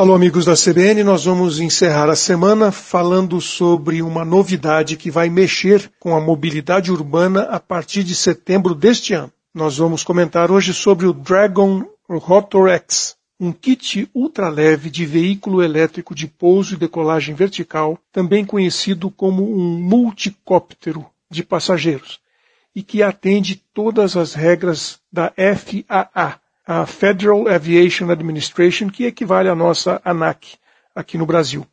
Alô, amigos da CBN, nós vamos encerrar a semana falando sobre uma novidade que vai mexer com a mobilidade urbana a partir de setembro deste ano. Nós vamos comentar hoje sobre o Dragon Rotor X, um kit ultraleve de veículo elétrico de pouso e decolagem vertical, também conhecido como um multicóptero de passageiros, e que atende todas as regras da FAA, a Federal Aviation Administration, que equivale à nossa ANAC aqui no Brasil.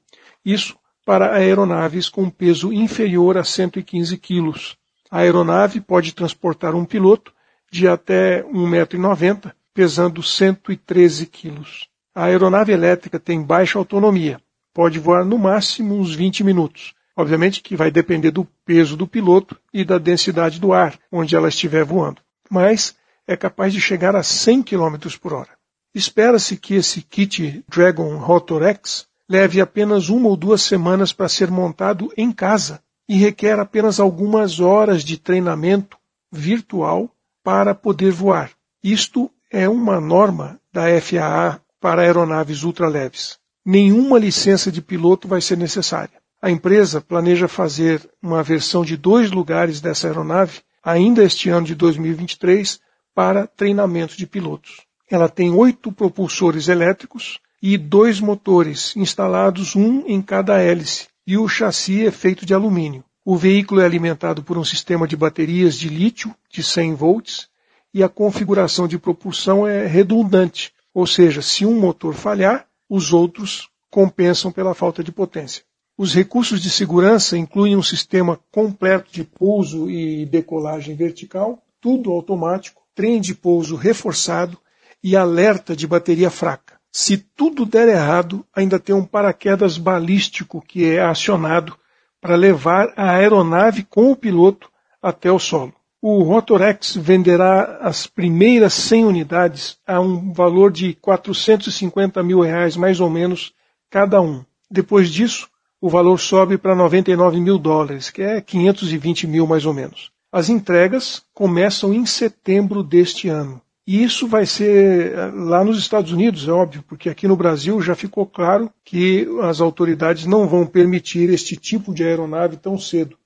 Isso para aeronaves com peso inferior a 115 quilos. A aeronave pode transportar um piloto de até 1,90m, pesando 113 quilos. A aeronave elétrica tem baixa autonomia, pode voar no máximo uns 20 minutos. Obviamente que vai depender do peso do piloto e da densidade do ar onde ela estiver voando. Mas é capaz de chegar a 100 km por hora. Espera-se que esse kit Dragon Rotor X leve apenas uma ou duas semanas para ser montado em casa e requer apenas algumas horas de treinamento virtual para poder voar. Isto é uma norma da FAA para aeronaves ultraleves. Nenhuma licença de piloto vai ser necessária. A empresa planeja fazer uma versão de dois lugares dessa aeronave ainda este ano de 2023 para treinamento de pilotos. Ela tem oito propulsores elétricos e dois motores instalados, um em cada hélice, e o chassi é feito de alumínio. O veículo é alimentado por um sistema de baterias de lítio de 100 volts e a configuração de propulsão é redundante, ou seja, se um motor falhar, os outros compensam pela falta de potência. Os recursos de segurança incluem um sistema completo de pouso e decolagem vertical, tudo automático, trem de pouso reforçado e alerta de bateria fraca. Se tudo der errado, ainda tem um paraquedas balístico que é acionado para levar a aeronave com o piloto até o solo. O Rotorex venderá as primeiras 100 unidades a um valor de 450 mil reais, mais ou menos, cada um. Depois disso, o valor sobe para 99 mil dólares, que é 520 mil mais ou menos. As entregas começam em setembro deste ano. E isso vai ser eh, lá nos Estados Unidos, é óbvio, porque aqui no Brasil já ficou claro que as autoridades não vão permitir este tipo de aeronave tão cedo.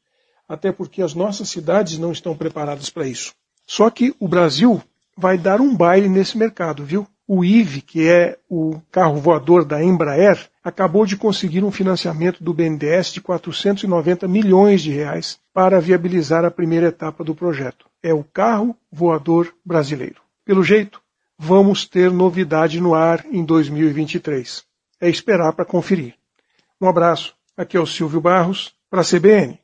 Até porque as nossas cidades não estão preparadas para isso. Só que o Brasil vai dar um baile nesse mercado, viu? O IVE, que é o carro voador da Embraer, acabou de conseguir um financiamento do BNDES de 490 milhões de reais para viabilizar a primeira etapa do projeto. É o carro voador brasileiro. Pelo jeito, vamos ter novidade no ar em 2023. É esperar para conferir. Um abraço. Aqui é o Silvio Barros, para a CBN.